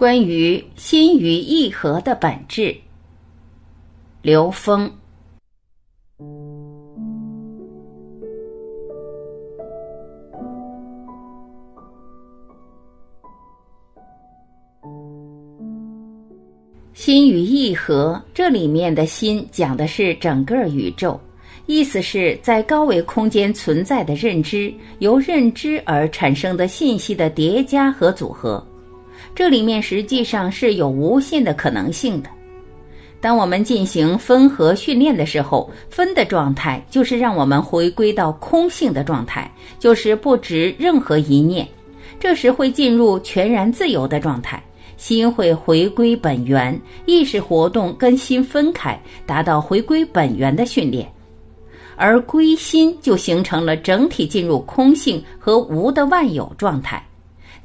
关于心与意合的本质，刘峰。心与意合，这里面的心讲的是整个宇宙，意思是在高维空间存在的认知，由认知而产生的信息的叠加和组合。这里面实际上是有无限的可能性的。当我们进行分合训练的时候，分的状态就是让我们回归到空性的状态，就是不执任何一念。这时会进入全然自由的状态，心会回归本源，意识活动跟心分开，达到回归本源的训练。而归心就形成了整体进入空性和无的万有状态。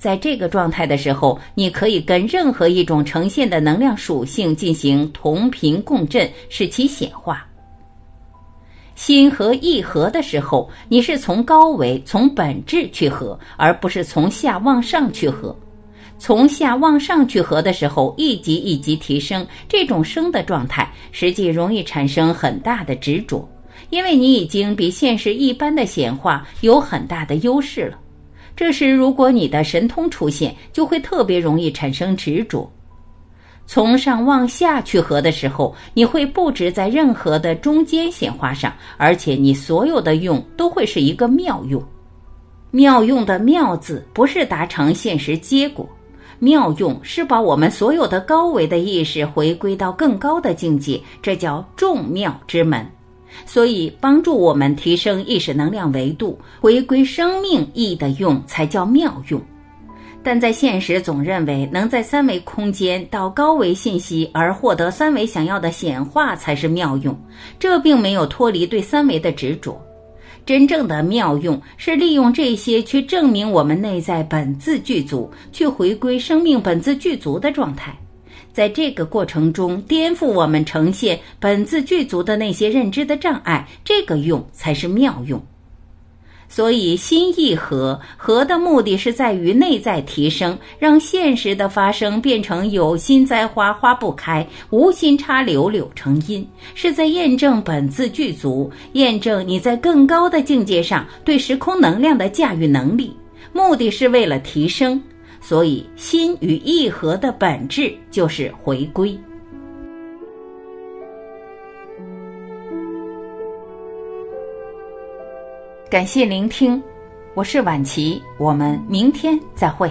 在这个状态的时候，你可以跟任何一种呈现的能量属性进行同频共振，使其显化。心和意合的时候，你是从高维、从本质去合，而不是从下往上去合。从下往上去合的时候，一级一级提升，这种升的状态，实际容易产生很大的执着，因为你已经比现实一般的显化有很大的优势了。这时，如果你的神通出现，就会特别容易产生执着。从上往下去合的时候，你会不止在任何的中间显化上，而且你所有的用都会是一个妙用。妙用的妙字不是达成现实结果，妙用是把我们所有的高维的意识回归到更高的境界，这叫众妙之门。所以，帮助我们提升意识能量维度，回归生命意义的用才叫妙用。但在现实，总认为能在三维空间到高维信息而获得三维想要的显化才是妙用，这并没有脱离对三维的执着。真正的妙用是利用这些去证明我们内在本自具足，去回归生命本自具足的状态。在这个过程中，颠覆我们呈现本自具足的那些认知的障碍，这个用才是妙用。所以，心意合合的目的是在于内在提升，让现实的发生变成有心栽花花不开，无心插柳柳成荫，是在验证本自具足，验证你在更高的境界上对时空能量的驾驭能力。目的是为了提升。所以，心与意合的本质就是回归。感谢聆听，我是晚琪，我们明天再会。